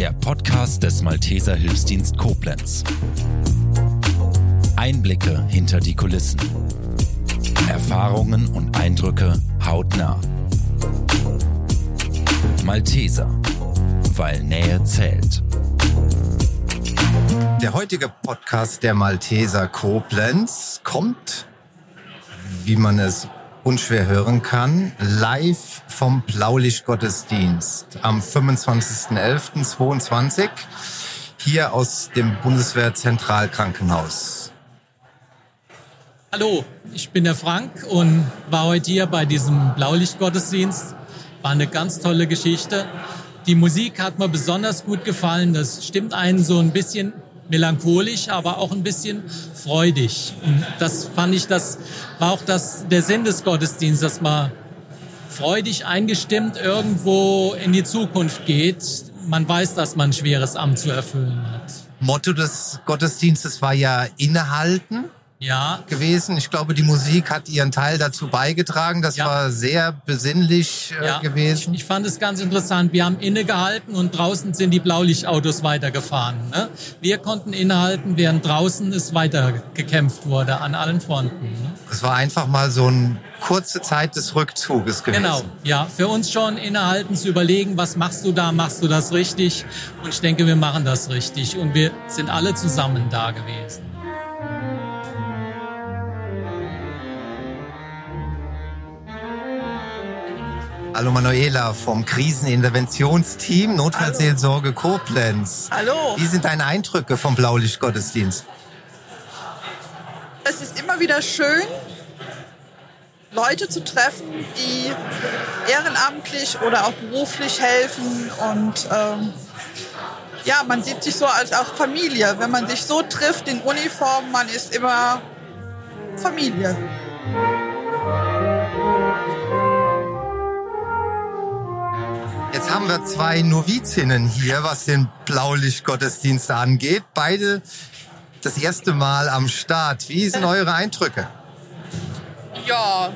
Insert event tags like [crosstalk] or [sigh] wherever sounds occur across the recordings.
der Podcast des Malteser Hilfsdienst Koblenz. Einblicke hinter die Kulissen. Erfahrungen und Eindrücke hautnah. Malteser, weil Nähe zählt. Der heutige Podcast der Malteser Koblenz kommt, wie man es unschwer hören kann, live vom Blaulichtgottesdienst am 25.11.22 hier aus dem Bundeswehr Zentralkrankenhaus. Hallo, ich bin der Frank und war heute hier bei diesem Blaulichtgottesdienst. War eine ganz tolle Geschichte. Die Musik hat mir besonders gut gefallen. Das stimmt einen so ein bisschen melancholisch, aber auch ein bisschen freudig. Und das fand ich, das war auch das, der Sinn des Gottesdienstes, dass man freudig eingestimmt irgendwo in die Zukunft geht. Man weiß, dass man ein schweres Amt zu erfüllen hat. Motto des Gottesdienstes war ja innehalten ja. gewesen. Ich glaube, die Musik hat ihren Teil dazu beigetragen. Das Ja. war sehr besinnlich äh, Ja, gewesen. Ich, ich fand es ganz interessant. Wir haben innegehalten und draußen sind die Blaulichtautos weitergefahren. Ne? Wir konnten innehalten, während draußen es weitergekämpft wurde an allen Fronten. Ne? Es war einfach mal so eine kurze Zeit des Rückzuges gewesen. Genau, ja. Für uns schon innehalten zu überlegen, was machst du da, machst du das richtig? Und ich denke, wir machen das richtig. Und wir sind alle zusammen da gewesen. Manuela vom Kriseninterventionsteam Notfallseelsorge Koblenz. Hallo. Wie sind deine Eindrücke vom Blaulichtgottesdienst? Es ist immer wieder schön, Leute zu treffen, die ehrenamtlich oder auch beruflich helfen. Und ähm, ja, man sieht sich so als auch Familie. Wenn man sich so trifft in Uniform, man ist immer Familie. Wir zwei Novizinnen hier, was den Blaulichtgottesdienst angeht. Beide das erste Mal am Start. Wie sind eure Eindrücke? Ja,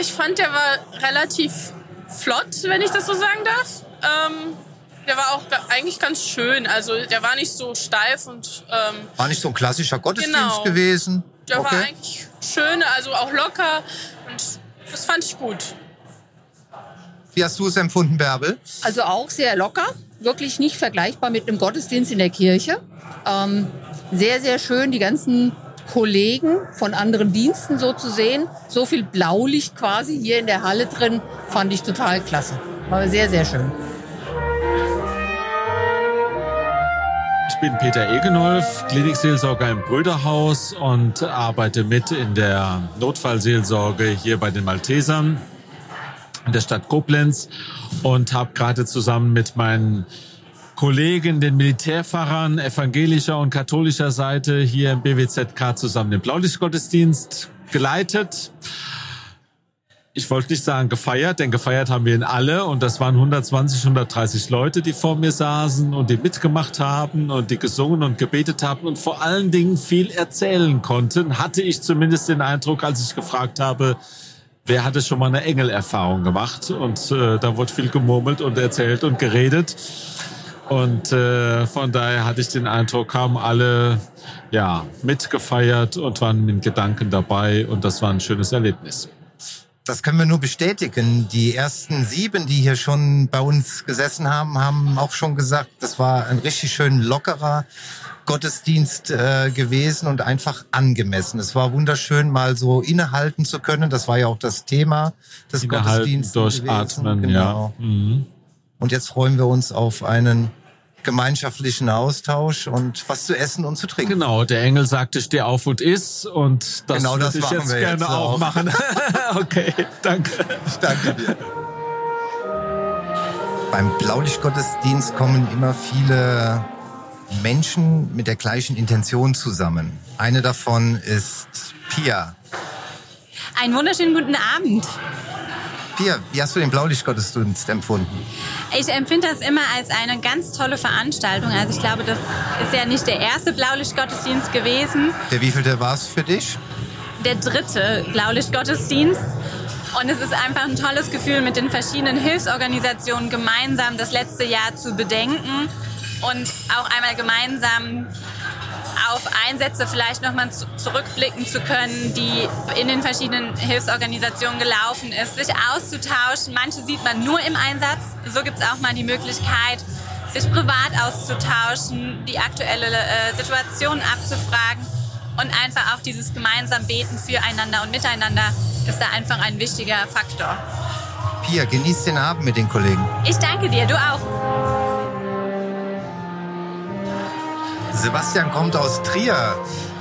ich fand, der war relativ flott, wenn ich das so sagen darf. Ähm, der war auch eigentlich ganz schön. Also der war nicht so steif und ähm, War nicht so ein klassischer Gottesdienst Genau. gewesen? der war Okay. eigentlich schön, also auch locker. Und das fand ich gut. Wie hast du es empfunden, Bärbel? Also auch sehr locker, wirklich nicht vergleichbar mit einem Gottesdienst in der Kirche. Ähm, sehr, sehr schön, die ganzen Kollegen von anderen Diensten so zu sehen. So viel Blaulicht quasi hier in der Halle drin, fand ich total klasse. War sehr, sehr schön. Ich bin Peter Egenolf, Klinikseelsorger im Brüderhaus und arbeite mit in der Notfallseelsorge hier bei den Maltesern in der Stadt Koblenz und habe gerade zusammen mit meinen Kollegen, den Militärpfarrern evangelischer und katholischer Seite hier im BWZK zusammen den Blaulichtgottesdienst geleitet. Ich wollte nicht sagen gefeiert, denn gefeiert haben wir ihn alle und das waren 120, 130 Leute, die vor mir saßen und die mitgemacht haben und die gesungen und gebetet haben und vor allen Dingen viel erzählen konnten, hatte ich zumindest den Eindruck, als ich gefragt habe, wer hatte schon mal eine Engelerfahrung gemacht? Und äh, da wurde viel gemurmelt und erzählt und geredet. Und äh, von daher hatte ich den Eindruck, haben alle ja mitgefeiert und waren mit Gedanken dabei. Und das war ein schönes Erlebnis. Das können wir nur bestätigen. Die ersten sieben, die hier schon bei uns gesessen haben, haben auch schon gesagt, das war ein richtig schön lockerer Gottesdienst äh, gewesen und einfach angemessen. Es war wunderschön, mal so innehalten zu können. Das war ja auch das Thema des Innehalten, Gottesdienstes. durchatmen. Genau. ja. Mhm. Und jetzt freuen wir uns auf einen gemeinschaftlichen Austausch und was zu essen und zu trinken. Genau, der Engel sagte, steh auf und iss und das Genau das würde ich machen jetzt wir gerne jetzt auch auch. machen. [laughs] okay, danke. Ich danke dir. Beim Blaulichtgottesdienst kommen immer viele Menschen mit der gleichen Intention zusammen. Eine davon ist Pia. Einen wunderschönen guten Abend. Pia, wie hast du den Blaulichtgottesdienst empfunden? Ich empfinde das immer als eine ganz tolle Veranstaltung. Also ich glaube, das ist ja nicht der erste Blaulichtgottesdienst gewesen, Der wievielte war es für dich? der dritte Blaulichtgottesdienst. Und es ist einfach ein tolles Gefühl, mit den verschiedenen Hilfsorganisationen gemeinsam das letzte Jahr zu bedenken und auch einmal gemeinsam auf Einsätze vielleicht nochmal zu, zurückblicken zu können, die in den verschiedenen Hilfsorganisationen gelaufen ist, sich auszutauschen. Manche sieht man nur im Einsatz. So gibt es auch mal die Möglichkeit, sich privat auszutauschen, die aktuelle äh, Situation abzufragen und einfach auch dieses gemeinsam Beten füreinander und miteinander ist da einfach ein wichtiger Faktor. Pia, genieß den Abend mit den Kollegen. Ich danke dir, du auch. Sebastian kommt aus Trier.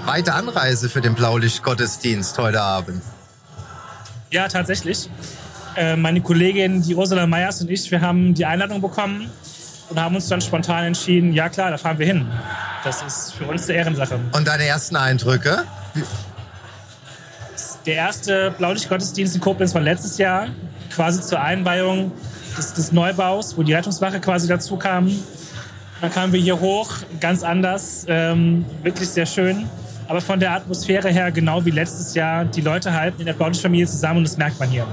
Weite Anreise für den Blaulicht-Gottesdienst heute Abend. Ja, tatsächlich. Äh, meine Kollegin, die Ursula Meyers und ich, wir haben die Einladung bekommen und haben uns dann spontan entschieden, ja klar, da fahren wir hin. Das ist für uns eine Ehrensache. Und deine ersten Eindrücke? Der erste Blaulicht-Gottesdienst in Koblenz war letztes Jahr, quasi zur Einweihung des, des Neubaus, wo die Rettungswache quasi dazu kam. Dann kamen wir hier hoch, ganz anders, ähm, wirklich sehr schön. Aber von der Atmosphäre her genau wie letztes Jahr. Die Leute halten in der Blaulicht-Familie zusammen und das merkt man hier.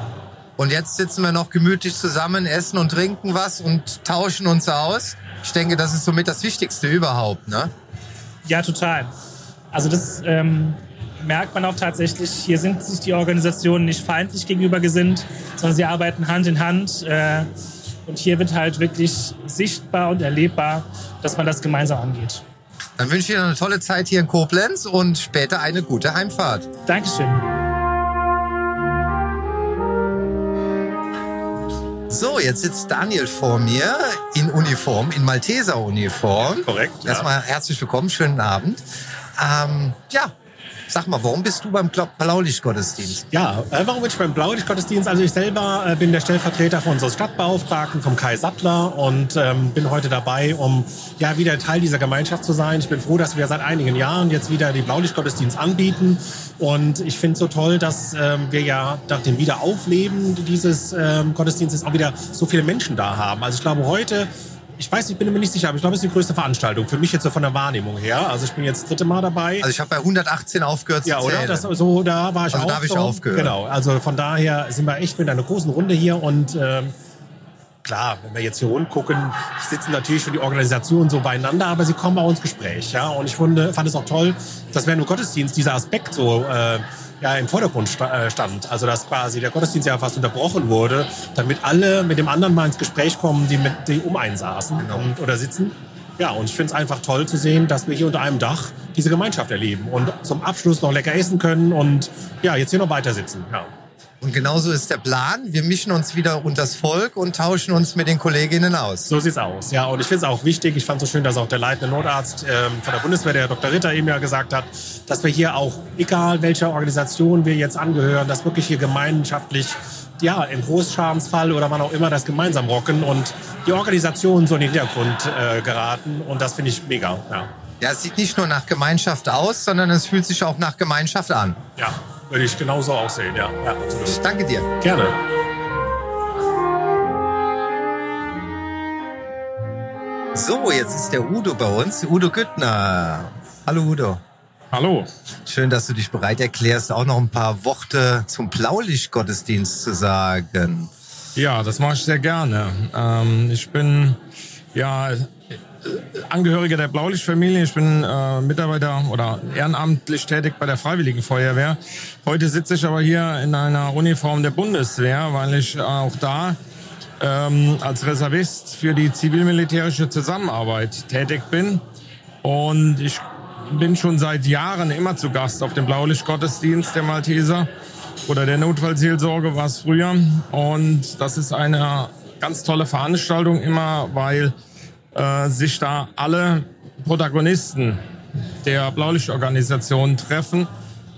Und jetzt sitzen wir noch gemütlich zusammen, essen und trinken was und tauschen uns aus. Ich denke, das ist somit das Wichtigste überhaupt, ne? Ja, total. Also das ähm, merkt man auch tatsächlich. Hier sind sich die Organisationen nicht feindlich gegenüber gesinnt, sondern sie arbeiten Hand in Hand. Äh, und hier wird halt wirklich sichtbar und erlebbar, dass man das gemeinsam angeht. Dann wünsche ich dir eine tolle Zeit hier in Koblenz und später eine gute Heimfahrt. Dankeschön. So, jetzt sitzt Daniel vor mir in Uniform, in Malteser-Uniform. Korrekt. ja. Erstmal herzlich willkommen, schönen Abend. Ähm, ja, sag mal, warum bist du beim Blaulichtgottesdienst? Ja, äh, warum bin ich beim Blaulichtgottesdienst? Also ich selber äh, bin der Stellvertreter von unseres Stadtbeauftragten, vom Kai Sattler und ähm, bin heute dabei, um ja wieder Teil dieser Gemeinschaft zu sein. Ich bin froh, dass wir seit einigen Jahren jetzt wieder die Blaulichtgottesdienst anbieten und ich finde es so toll, dass ähm, wir ja nach dem Wiederaufleben dieses ähm, Gottesdienstes auch wieder so viele Menschen da haben. Also ich glaube heute ich weiß, ich bin mir nicht sicher, aber ich glaube, es ist die größte Veranstaltung. Für mich jetzt so von der Wahrnehmung her. Also ich bin jetzt das dritte Mal dabei. Also ich habe bei 118 aufgehört zu Ja, oder? zählen. Das, so, da war ich Also auch. da habe ich aufgehört. Genau. Also von daher sind wir echt mit einer großen Runde hier und ähm, klar, wenn wir jetzt hier rund gucken, sitzen natürlich schon die Organisationen so beieinander, aber sie kommen auch ins Gespräch. Ja? Und ich fand, fand es auch toll, dass während dem Gottesdienst dieser Aspekt so äh, ja, im Vordergrund äh, stand. Also dass quasi der Gottesdienst ja fast unterbrochen wurde, damit alle mit dem anderen mal ins Gespräch kommen, die mit die um einen saßen Genau. und, oder sitzen. Ja, und ich finde es einfach toll zu sehen, dass wir hier unter einem Dach diese Gemeinschaft erleben und zum Abschluss noch lecker essen können und ja, jetzt hier noch weiter sitzen. Ja. Und genauso ist der Plan. Wir mischen uns wieder unters Volk und tauschen uns mit den Kolleginnen aus. So sieht's aus. Ja, und ich finde es auch wichtig. Ich fand es so schön, dass auch der leitende Notarzt ähm, von der Bundeswehr, der Dr. Ritter, eben ja gesagt hat, dass wir hier auch, egal welcher Organisation wir jetzt angehören, dass wirklich hier gemeinschaftlich, ja, im Großschadensfall oder wann auch immer, das gemeinsam rocken und die Organisationen so in den Hintergrund äh, geraten. Und das finde ich mega. Ja. Ja, es sieht nicht nur nach Gemeinschaft aus, sondern es fühlt sich auch nach Gemeinschaft an. ja, würde ich genauso auch sehen. Ja, ja absolut. Ich danke dir. Gerne. So, jetzt ist der Udo bei uns, Udo Güttner. Hallo Udo. Hallo. Schön, dass du dich bereit erklärst, auch noch ein paar Worte zum Blaulichtgottesdienst zu sagen. Ja, das mache ich sehr gerne. Ähm, ich bin ja Angehöriger der Blaulichtfamilie. Ich bin äh, Mitarbeiter oder ehrenamtlich tätig bei der Freiwilligen Feuerwehr. Heute sitze ich aber hier in einer Uniform der Bundeswehr, weil ich auch da ähm, als Reservist für die zivil-militärische Zusammenarbeit tätig bin. Und ich bin schon seit Jahren immer zu Gast auf dem Blaulichtgottesdienst der Malteser oder der Notfallseelsorge war es früher. Und das ist eine ganz tolle Veranstaltung immer, weil äh, sich da alle Protagonisten der Blaulichtorganisation treffen,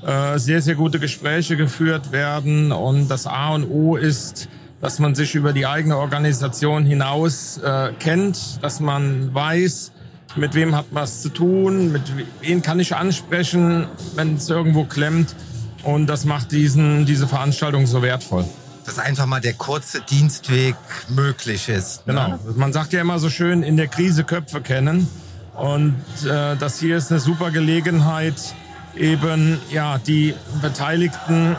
äh, sehr, sehr gute Gespräche geführt werden. Und das A und O ist, dass man sich über die eigene Organisation hinaus äh, kennt, dass man weiß, mit wem hat man es zu tun, mit wen kann ich ansprechen, wenn es irgendwo klemmt. Und das macht diesen, diese Veranstaltung so wertvoll. Dass einfach mal der kurze Dienstweg möglich ist. ne? Genau. Man sagt ja immer so schön, in der Krise Köpfe kennen. Und äh, das hier ist eine super Gelegenheit, eben ja die Beteiligten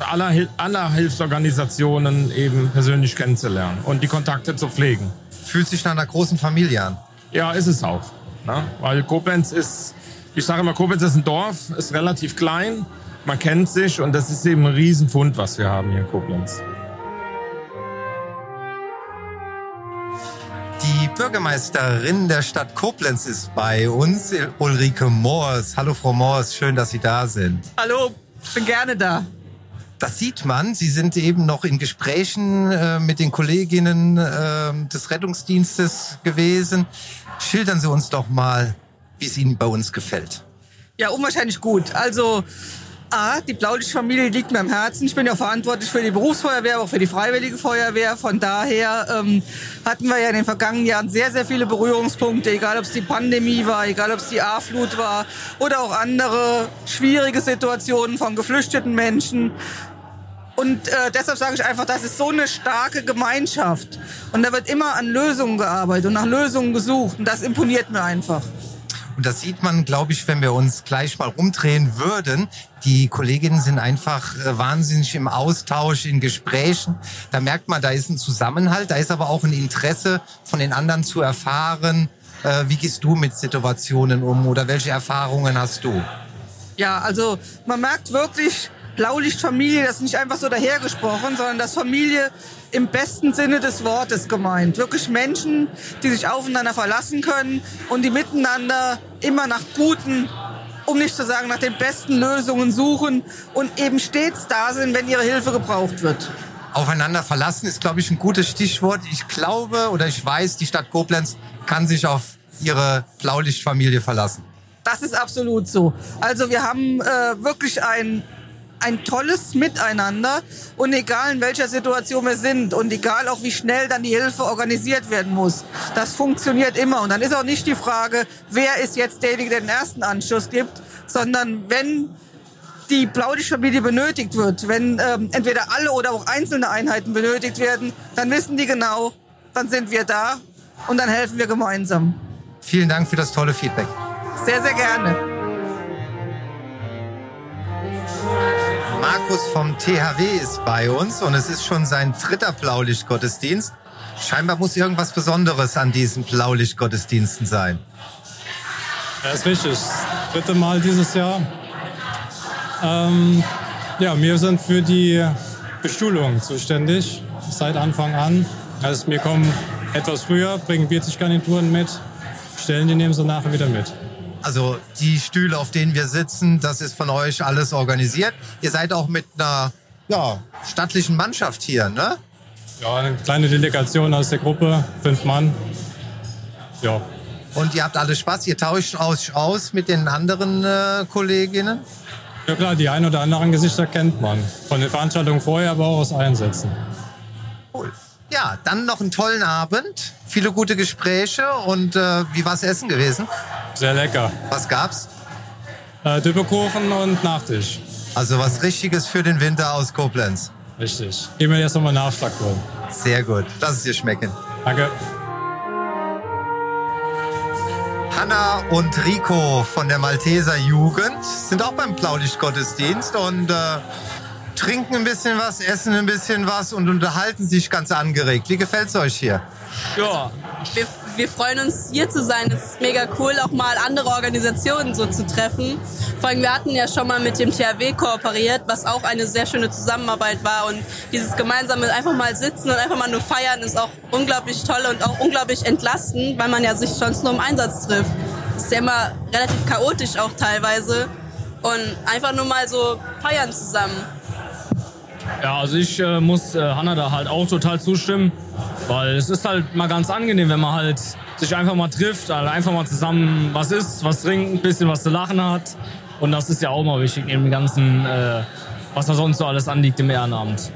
aller, Hil- aller Hilfsorganisationen eben persönlich kennenzulernen und die Kontakte zu pflegen. Fühlt sich nach einer großen Familie an. Ja, ist es auch. Ne? Weil Koblenz ist, ich sage immer, Koblenz ist ein Dorf, ist relativ klein, man kennt sich und das ist eben ein Riesenfund, was wir haben hier in Koblenz. Die Bürgermeisterin der Stadt Koblenz ist bei uns, Ulrike Moors. Hallo Frau Moors, schön, dass Sie da sind. Hallo, bin gerne da. Das sieht man. Sie sind eben noch in Gesprächen äh, mit den Kolleginnen äh, des Rettungsdienstes gewesen. Schildern Sie uns doch mal, wie es Ihnen bei uns gefällt. Ja, unwahrscheinlich gut. Also A, die Blaulichtfamilie liegt mir am Herzen. Ich bin ja verantwortlich für die Berufsfeuerwehr, auch für die Freiwillige Feuerwehr. Von daher ähm, hatten wir ja in den vergangenen Jahren sehr, sehr viele Berührungspunkte, egal ob es die Pandemie war, egal ob es die A-Flut war oder auch andere schwierige Situationen von geflüchteten Menschen. Und äh, deshalb sage ich einfach, das ist so eine starke Gemeinschaft. Und da wird immer an Lösungen gearbeitet und nach Lösungen gesucht. Und das imponiert mir einfach. Und das sieht man, glaube ich, wenn wir uns gleich mal rumdrehen würden. Die Kolleginnen sind einfach äh, wahnsinnig im Austausch, in Gesprächen. Da merkt man, da ist ein Zusammenhalt, da ist aber auch ein Interesse von den anderen zu erfahren. Äh, wie gehst du mit Situationen um oder welche Erfahrungen hast du? Ja, also man merkt wirklich, Blaulichtfamilie, das ist nicht einfach so dahergesprochen, sondern das Familie im besten Sinne des Wortes gemeint. Wirklich Menschen, die sich aufeinander verlassen können und die miteinander immer nach guten, um nicht zu sagen nach den besten Lösungen suchen und eben stets da sind, wenn ihre Hilfe gebraucht wird. Aufeinander verlassen ist, glaube ich, ein gutes Stichwort. Ich glaube oder ich weiß, die Stadt Koblenz kann sich auf ihre Blaulichtfamilie verlassen. Das ist absolut so. Also wir haben äh, wirklich ein ein tolles Miteinander und egal in welcher Situation wir sind und egal auch wie schnell dann die Hilfe organisiert werden muss, das funktioniert immer. Und dann ist auch nicht die Frage, wer ist jetzt derjenige, der den ersten Anschluss gibt, sondern wenn die Blaulichtfamilie benötigt wird, wenn ähm, entweder alle oder auch einzelne Einheiten benötigt werden, dann wissen die genau, dann sind wir da und dann helfen wir gemeinsam. Vielen Dank für das tolle Feedback. Sehr, sehr gerne. Markus vom THW ist bei uns und es ist schon sein dritter Blaulichtgottesdienst. Scheinbar muss irgendwas Besonderes an diesen Blaulichtgottesdiensten sein. Ja, ist richtig. Das dritte Mal dieses Jahr. Ähm, ja, wir sind für die Bestuhlung zuständig, seit Anfang an. Also wir kommen etwas früher, bringen 40 Garnituren mit, stellen die nehmen nachher wieder mit. Also die Stühle, auf denen wir sitzen, das ist von euch alles organisiert. Ihr seid auch mit einer ja, stattlichen Mannschaft hier, ne? Ja, eine kleine Delegation aus der Gruppe, fünf Mann. Ja. Und ihr habt alle Spaß, ihr tauscht euch aus mit den anderen äh, Kolleginnen? Ja klar, die ein oder anderen Gesichter kennt man. Von den Veranstaltungen vorher, aber auch aus Einsätzen. Cool. Ja, dann noch einen tollen Abend, viele gute Gespräche und äh, wie war's Essen gewesen? Sehr lecker. Was gab's? Äh, Düppekuchen und Nachtisch. Also was Richtiges für den Winter aus Koblenz. Richtig. Gehen wir jetzt nochmal Nachschlag holen. Sehr gut. Lass es dir schmecken. Danke. Hanna und Rico von der Malteser Jugend sind auch beim Blaulichtgottesdienst und äh, trinken ein bisschen was, essen ein bisschen was und unterhalten sich ganz angeregt. Wie gefällt's euch hier? Ja, wir wir freuen uns hier zu sein. Es ist mega cool, auch mal andere Organisationen so zu treffen. Vor allem, wir hatten ja schon mal mit dem THW kooperiert, was auch eine sehr schöne Zusammenarbeit war. Und dieses gemeinsame einfach mal sitzen und einfach mal nur feiern ist auch unglaublich toll und auch unglaublich entlastend, weil man ja sich sonst nur im Einsatz trifft. Es ist ja immer relativ chaotisch auch teilweise. Und einfach nur mal so feiern zusammen. Ja, also ich äh, muss äh, Hanna da halt auch total zustimmen, weil es ist halt mal ganz angenehm, wenn man halt sich einfach mal trifft, also einfach mal zusammen was isst, was trinkt, ein bisschen was zu lachen hat. Und das ist ja auch mal wichtig im ganzen, äh, was da sonst so alles anliegt im Ehrenamt.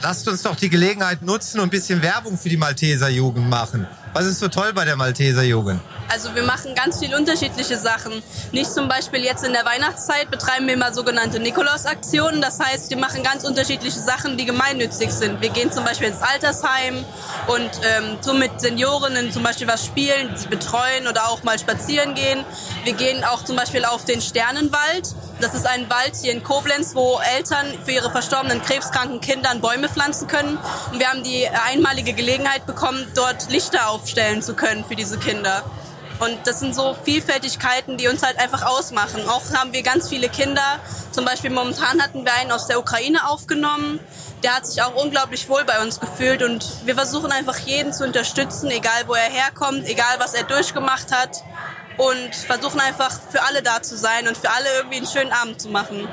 Lasst uns doch die Gelegenheit nutzen und ein bisschen Werbung für die Malteser Jugend machen. Was ist so toll bei der Malteser Jugend? Also wir machen ganz viele unterschiedliche Sachen. Nicht zum Beispiel jetzt in der Weihnachtszeit betreiben wir immer sogenannte Nikolaus-Aktionen. Das heißt, wir machen ganz unterschiedliche Sachen, die gemeinnützig sind. Wir gehen zum Beispiel ins Altersheim und ähm, so mit Seniorinnen zum Beispiel was spielen, sie betreuen oder auch mal spazieren gehen. Wir gehen auch zum Beispiel auf den Sternenwald. Das ist ein Wald hier in Koblenz, wo Eltern für ihre verstorbenen krebskranken Kinder Bäume pflanzen können. Und wir haben die einmalige Gelegenheit bekommen, dort Lichter aufstellen zu können für diese Kinder. Und das sind so Vielfältigkeiten, die uns halt einfach ausmachen. Auch haben wir ganz viele Kinder. Zum Beispiel momentan hatten wir einen aus der Ukraine aufgenommen. Der hat sich auch unglaublich wohl bei uns gefühlt und wir versuchen einfach jeden zu unterstützen, egal wo er herkommt, egal was er durchgemacht hat und versuchen einfach für alle da zu sein und für alle irgendwie einen schönen Abend zu machen.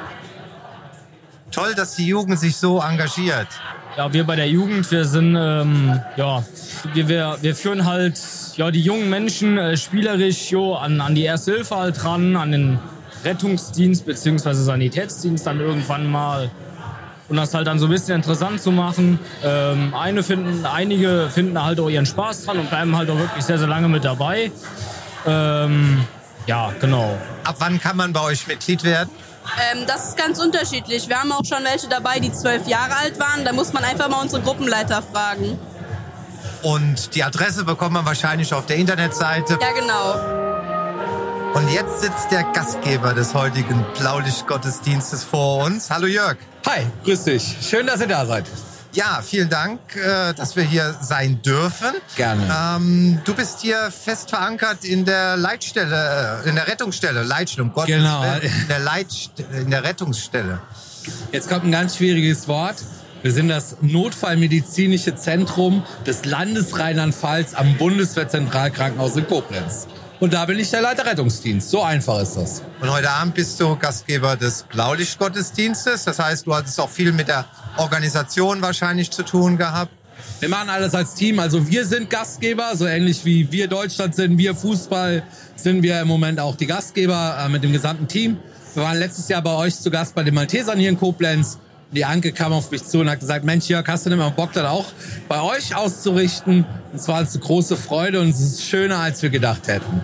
Toll, dass die Jugend sich so engagiert. Ja, wir bei der Jugend, wir sind, ähm, ja, wir, wir, wir führen halt ja, die jungen Menschen äh, spielerisch jo, an, an die Erste Hilfe halt ran, an den Rettungsdienst bzw. Sanitätsdienst dann irgendwann mal. Und das halt dann so ein bisschen interessant zu machen. Ähm, eine finden, einige finden halt auch ihren Spaß dran und bleiben halt auch wirklich sehr, sehr lange mit dabei. Ähm, ja, genau. Ab wann kann man bei euch Mitglied werden? Ähm, das ist ganz unterschiedlich. Wir haben auch schon welche dabei, die zwölf Jahre alt waren. Da muss man einfach mal unsere Gruppenleiter fragen. Und die Adresse bekommt man wahrscheinlich auf der Internetseite. Ja, genau. Und jetzt sitzt der Gastgeber des heutigen Blaulicht-Gottesdienstes vor uns. Hallo Jörg. Hi, grüß dich. Schön, dass ihr da seid. Ja, vielen Dank, äh, dass wir hier sein dürfen. Gerne. Ähm, du bist hier fest verankert in der Leitstelle, äh, in der Rettungsstelle, Leitstelle, um Gottes Genau. Willen, in der, Leitst in der Rettungsstelle. Jetzt kommt ein ganz schwieriges Wort. Wir sind das Notfallmedizinische Zentrum des Landes Rheinland-Pfalz am Bundeswehrzentralkrankenhaus in Koblenz. Und da bin ich der Leiter Rettungsdienst. So einfach ist das. Und heute Abend bist du Gastgeber des Blaulichtgottesdienstes. Das heißt, du hattest auch viel mit der Organisation wahrscheinlich zu tun gehabt. Wir machen alles als Team. Also wir sind Gastgeber, so ähnlich wie wir Deutschland sind, wir Fußball, sind wir im Moment auch die Gastgeber äh, mit dem gesamten Team. Wir waren letztes Jahr bei euch zu Gast bei den Maltesern hier in Koblenz. Die Anke kam auf mich zu und hat gesagt, Mensch Jörg, hast du denn mal Bock, das auch bei euch auszurichten? Und es war uns eine große Freude und es ist schöner, als wir gedacht hätten.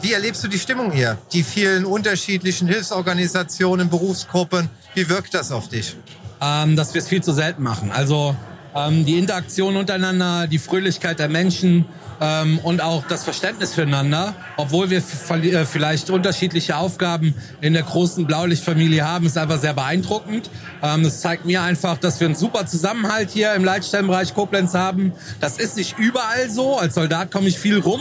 Wie erlebst du die Stimmung hier? Die vielen unterschiedlichen Hilfsorganisationen, Berufsgruppen. Wie wirkt das auf dich? ähm, dass wir es viel zu selten machen. Also ähm, die Interaktion untereinander, die Fröhlichkeit der Menschen ähm, und auch das Verständnis füreinander, obwohl wir äh, vielleicht unterschiedliche Aufgaben in der großen Blaulichtfamilie haben, ist einfach sehr beeindruckend. Ähm, das zeigt mir einfach, dass wir einen super Zusammenhalt hier im Leitstellenbereich Koblenz haben. Das ist nicht überall so. Als Soldat komme ich viel rum,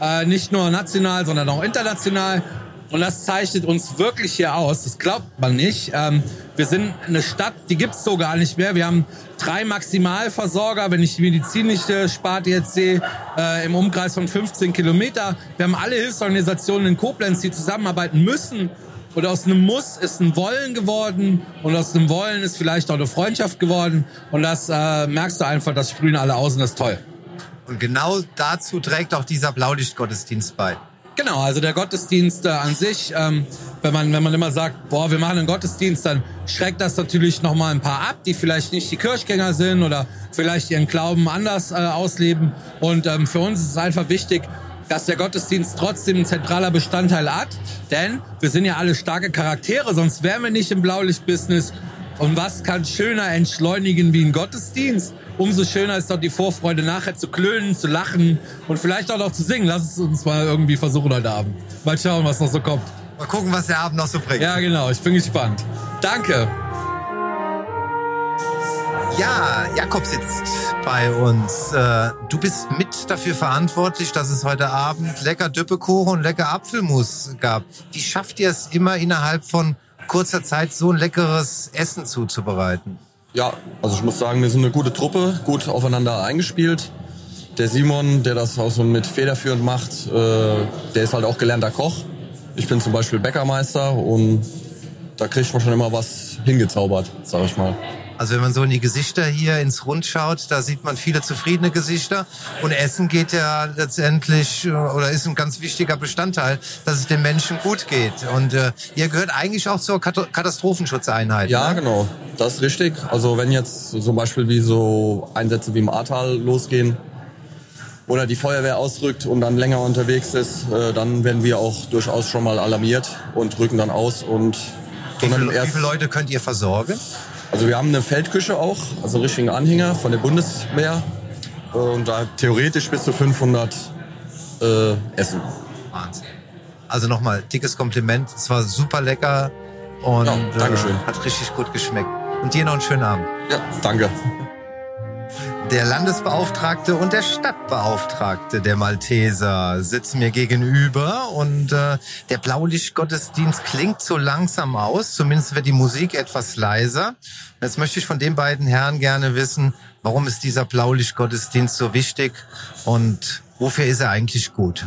äh, nicht nur national, sondern auch international. Und das zeichnet uns wirklich hier aus. Das glaubt man nicht. Ähm, wir sind eine Stadt, die gibt's so gar nicht mehr. Wir haben drei Maximalversorger, wenn ich die medizinische Sparte jetzt sehe, äh, im Umkreis von 15 Kilometer. Wir haben alle Hilfsorganisationen in Koblenz, die zusammenarbeiten müssen. Und aus einem Muss ist ein Wollen geworden und aus einem Wollen ist vielleicht auch eine Freundschaft geworden. Und das äh, merkst du einfach, das sprühen alle aus und das ist toll. Und genau dazu trägt auch dieser Blaulichtgottesdienst bei. Genau, also der Gottesdienst äh, an sich, ähm, wenn man wenn man immer sagt, boah, wir machen einen Gottesdienst, dann schreckt das natürlich noch mal ein paar ab, die vielleicht nicht die Kirchgänger sind oder vielleicht ihren Glauben anders äh, ausleben. Und ähm, für uns ist es einfach wichtig, dass der Gottesdienst trotzdem ein zentraler Bestandteil hat, denn wir sind ja alle starke Charaktere, sonst wären wir nicht im Blaulicht-Business. Und was kann schöner entschleunigen wie ein Gottesdienst? Umso schöner ist doch die Vorfreude, nachher zu klönen, zu lachen und vielleicht auch noch zu singen. Lass es uns mal irgendwie versuchen heute Abend. Mal schauen, was noch so kommt. Mal gucken, was der Abend noch so bringt. Ja, genau. Ich bin gespannt. Danke. Ja, Jakob sitzt bei uns. Äh, Du bist mit dafür verantwortlich, dass es heute Abend lecker Düppekuchen und lecker Apfelmus gab. Wie schafft ihr es immer innerhalb von kurzer Zeit so ein leckeres Essen zuzubereiten? Ja, also ich muss sagen, wir sind eine gute Truppe, gut aufeinander eingespielt. Der Simon, der das auch so mit federführend macht, äh, der ist halt auch gelernter Koch. Ich bin zum Beispiel Bäckermeister und da kriegt man schon immer was hingezaubert, sag ich mal. Also wenn man so in die Gesichter hier ins Rund schaut, da sieht man viele zufriedene Gesichter. Und Essen geht ja letztendlich äh, oder ist ein ganz wichtiger Bestandteil, dass es den Menschen gut geht. Und äh, ihr gehört eigentlich auch zur Kat Katastrophenschutzeinheit. Ja, ne? genau, das ist richtig. Also wenn jetzt zum Beispiel wie so Einsätze wie im Ahrtal losgehen oder die Feuerwehr ausrückt und dann länger unterwegs ist, äh, dann werden wir auch durchaus schon mal alarmiert und rücken dann aus und Wie viele, wie viele Leute könnt ihr versorgen? Also wir haben eine Feldküche auch, also einen richtigen Anhänger von der Bundeswehr. Und da theoretisch bis zu 500 äh, Essen. Wahnsinn. Also nochmal, dickes Kompliment. Es war super lecker und Ja. Äh, hat richtig gut geschmeckt. Und dir noch einen schönen Abend. Ja, danke. Der Landesbeauftragte und der Stadtbeauftragte der Malteser sitzen mir gegenüber und äh, der Blaulichtgottesdienst klingt so langsam aus, zumindest wird die Musik etwas leiser. Jetzt möchte ich von den beiden Herren gerne wissen, warum ist dieser Blaulichtgottesdienst so wichtig und wofür ist er eigentlich gut?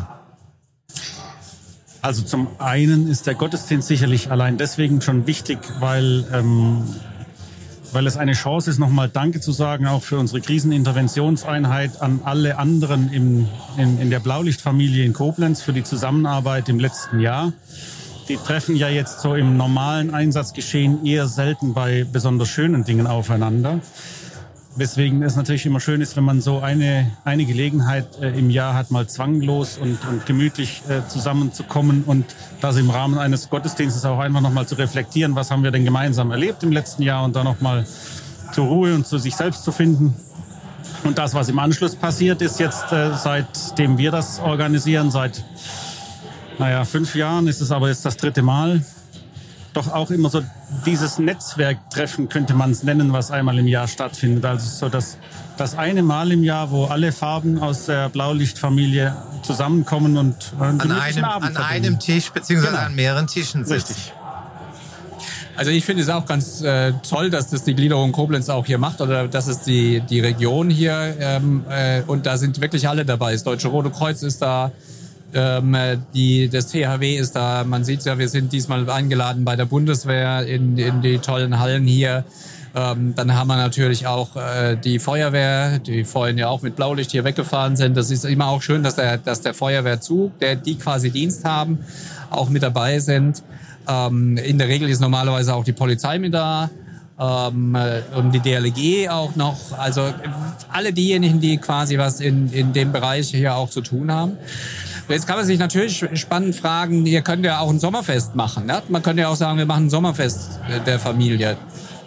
Also zum einen ist der Gottesdienst sicherlich allein deswegen schon wichtig, weil ähm, weil es eine Chance ist, nochmal Danke zu sagen, auch für unsere Kriseninterventionseinheit an alle anderen im, in, in der Blaulichtfamilie in Koblenz für die Zusammenarbeit im letzten Jahr. Die treffen ja jetzt so im normalen Einsatzgeschehen eher selten bei besonders schönen Dingen aufeinander. Weswegen es natürlich immer schön ist, wenn man so eine, eine Gelegenheit äh, im Jahr hat, mal zwanglos und, und gemütlich äh, zusammenzukommen und das im Rahmen eines Gottesdienstes auch einfach nochmal zu reflektieren, was haben wir denn gemeinsam erlebt im letzten Jahr und dann nochmal zur Ruhe und zu sich selbst zu finden. Und das, was im Anschluss passiert, ist jetzt, äh, seitdem wir das organisieren, seit naja, fünf Jahren ist es aber jetzt das dritte Mal, doch auch immer so dieses Netzwerktreffen, könnte man es nennen, was einmal im Jahr stattfindet. Also so das, das eine Mal im Jahr, wo alle Farben aus der Blaulichtfamilie zusammenkommen und äh, an einem, an einem Tisch beziehungsweise genau. an mehreren Tischen sitzen. Richtig. Also ich finde es auch ganz äh, toll, dass das die Gliederung Koblenz auch hier macht oder dass es die, die Region hier ähm, äh, und da sind wirklich alle dabei. Das Deutsche Rote Kreuz ist da, ähm, die, das THW ist da, man sieht ja, wir sind diesmal eingeladen bei der Bundeswehr in, in die tollen Hallen hier. Ähm, dann haben wir natürlich auch äh, die Feuerwehr, die vorhin ja auch mit Blaulicht hier weggefahren sind. Das ist immer auch schön, dass der, dass der Feuerwehrzug, der die quasi Dienst haben, auch mit dabei sind. Ähm, in der Regel ist normalerweise auch die Polizei mit da. Ähm, und die DLG auch noch, also alle diejenigen, die quasi was in, in dem Bereich hier auch zu tun haben. Jetzt kann man sich natürlich spannend fragen, ihr könnt ja auch ein Sommerfest machen. Ne? Man könnte ja auch sagen, wir machen ein Sommerfest der Familie,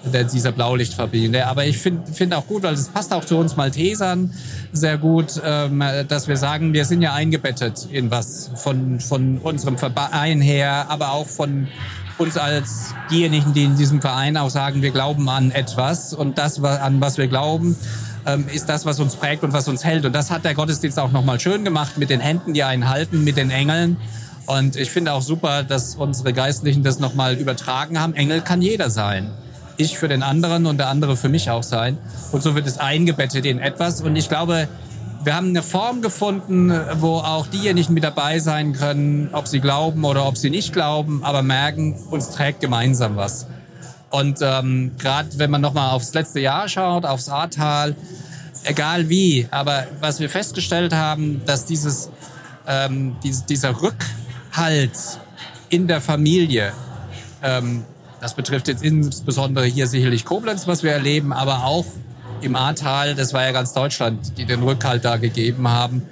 der, dieser Blaulichtfamilie. Aber ich finde find auch gut, weil es passt auch zu uns Maltesern sehr gut, ähm, dass wir sagen, wir sind ja eingebettet in was von, von unserem Verein her, aber auch von uns als diejenigen, die in diesem Verein auch sagen, wir glauben an etwas und das, an was wir glauben, ähm, ist das, was uns prägt und was uns hält. Und das hat der Gottesdienst auch nochmal schön gemacht mit den Händen, die einen halten, mit den Engeln. Und ich finde auch super, dass unsere Geistlichen das nochmal übertragen haben. Engel kann jeder sein. Ich für den anderen und der andere für mich auch sein. Und so wird es eingebettet in etwas. Und ich glaube, wir haben eine Form gefunden, wo auch diejenigen mit dabei sein können, ob sie glauben oder ob sie nicht glauben, aber merken, uns trägt gemeinsam was. Und ähm, gerade wenn man nochmal aufs letzte Jahr schaut, aufs Ahrtal, egal wie, aber was wir festgestellt haben, dass dieses, ähm, dies, dieser Rückhalt in der Familie, ähm, das betrifft jetzt insbesondere hier sicherlich Koblenz, was wir erleben, aber auch im Ahrtal, das war ja ganz Deutschland, die den Rückhalt da gegeben haben.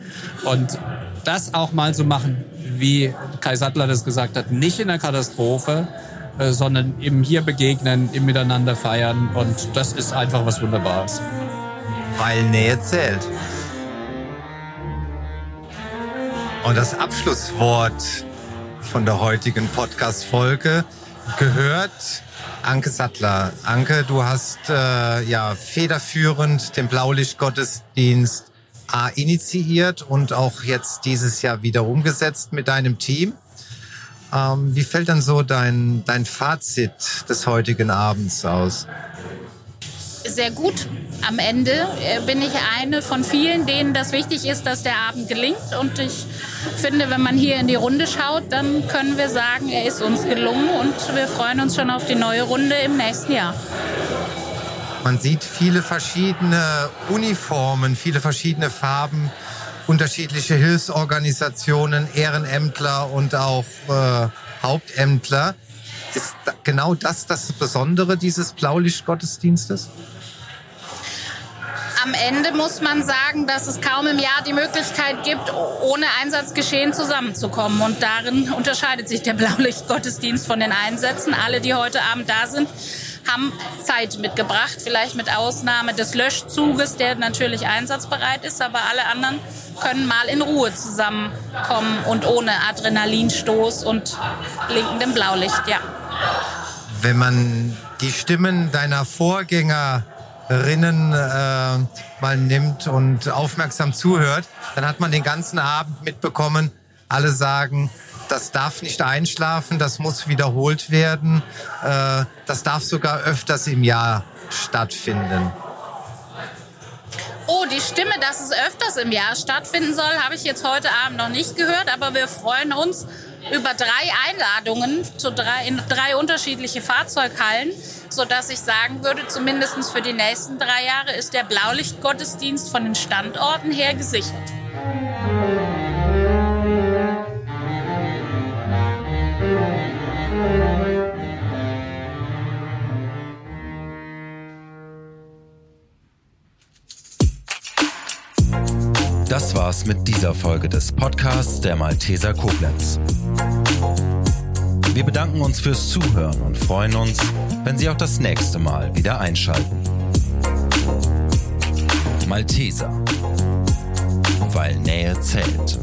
Und das auch mal zu so machen, wie Kai Sattler das gesagt hat, nicht in der Katastrophe, äh, sondern im Hier begegnen, im Miteinander feiern und das ist einfach was Wunderbares. Weil Nähe zählt. Und das Abschlusswort von der heutigen Podcast-Folge gehört Anke Sattler. Anke, du hast äh, ja federführend den Blaulichtgottesdienst A initiiert und auch jetzt dieses Jahr wieder umgesetzt mit deinem Team. Ähm, wie fällt dann so dein, dein Fazit des heutigen Abends aus? Sehr gut. Am Ende äh, bin ich eine von vielen, denen das wichtig ist, dass der Abend gelingt. Und ich finde, wenn man hier in die Runde schaut, dann können wir sagen, er ist uns gelungen und wir freuen uns schon auf die neue Runde im nächsten Jahr. Man sieht viele verschiedene Uniformen, viele verschiedene Farben unterschiedliche Hilfsorganisationen, Ehrenämtler und auch äh, Hauptämtler. Ist genau das das Besondere dieses Blaulichtgottesdienstes? Am Ende muss man sagen, dass es kaum im Jahr die Möglichkeit gibt, ohne Einsatzgeschehen zusammenzukommen. Und darin unterscheidet sich der Blaulichtgottesdienst von den Einsätzen. Alle, die heute Abend da sind, haben Zeit mitgebracht, vielleicht mit Ausnahme des Löschzuges, der natürlich einsatzbereit ist, aber alle anderen können mal in Ruhe zusammenkommen und ohne Adrenalinstoß und blinkendem Blaulicht, ja. Wenn man die Stimmen deiner Vorgänger Zuhörerinnen äh, mal nimmt und aufmerksam zuhört, dann hat man den ganzen Abend mitbekommen, alle sagen, das darf nicht einschlafen, das muss wiederholt werden, äh, das darf sogar öfters im Jahr stattfinden. Oh, die Stimme, dass es öfters im Jahr stattfinden soll, habe ich jetzt heute Abend noch nicht gehört, aber wir freuen uns über drei Einladungen zu drei, in drei unterschiedliche Fahrzeughallen, sodass ich sagen würde, zumindest für die nächsten drei Jahre ist der Blaulichtgottesdienst von den Standorten her gesichert. Das war's mit dieser Folge des Podcasts der Malteser Koblenz. Wir bedanken uns fürs Zuhören und freuen uns, wenn Sie auch das nächste Mal wieder einschalten. Malteser, weil Nähe zählt.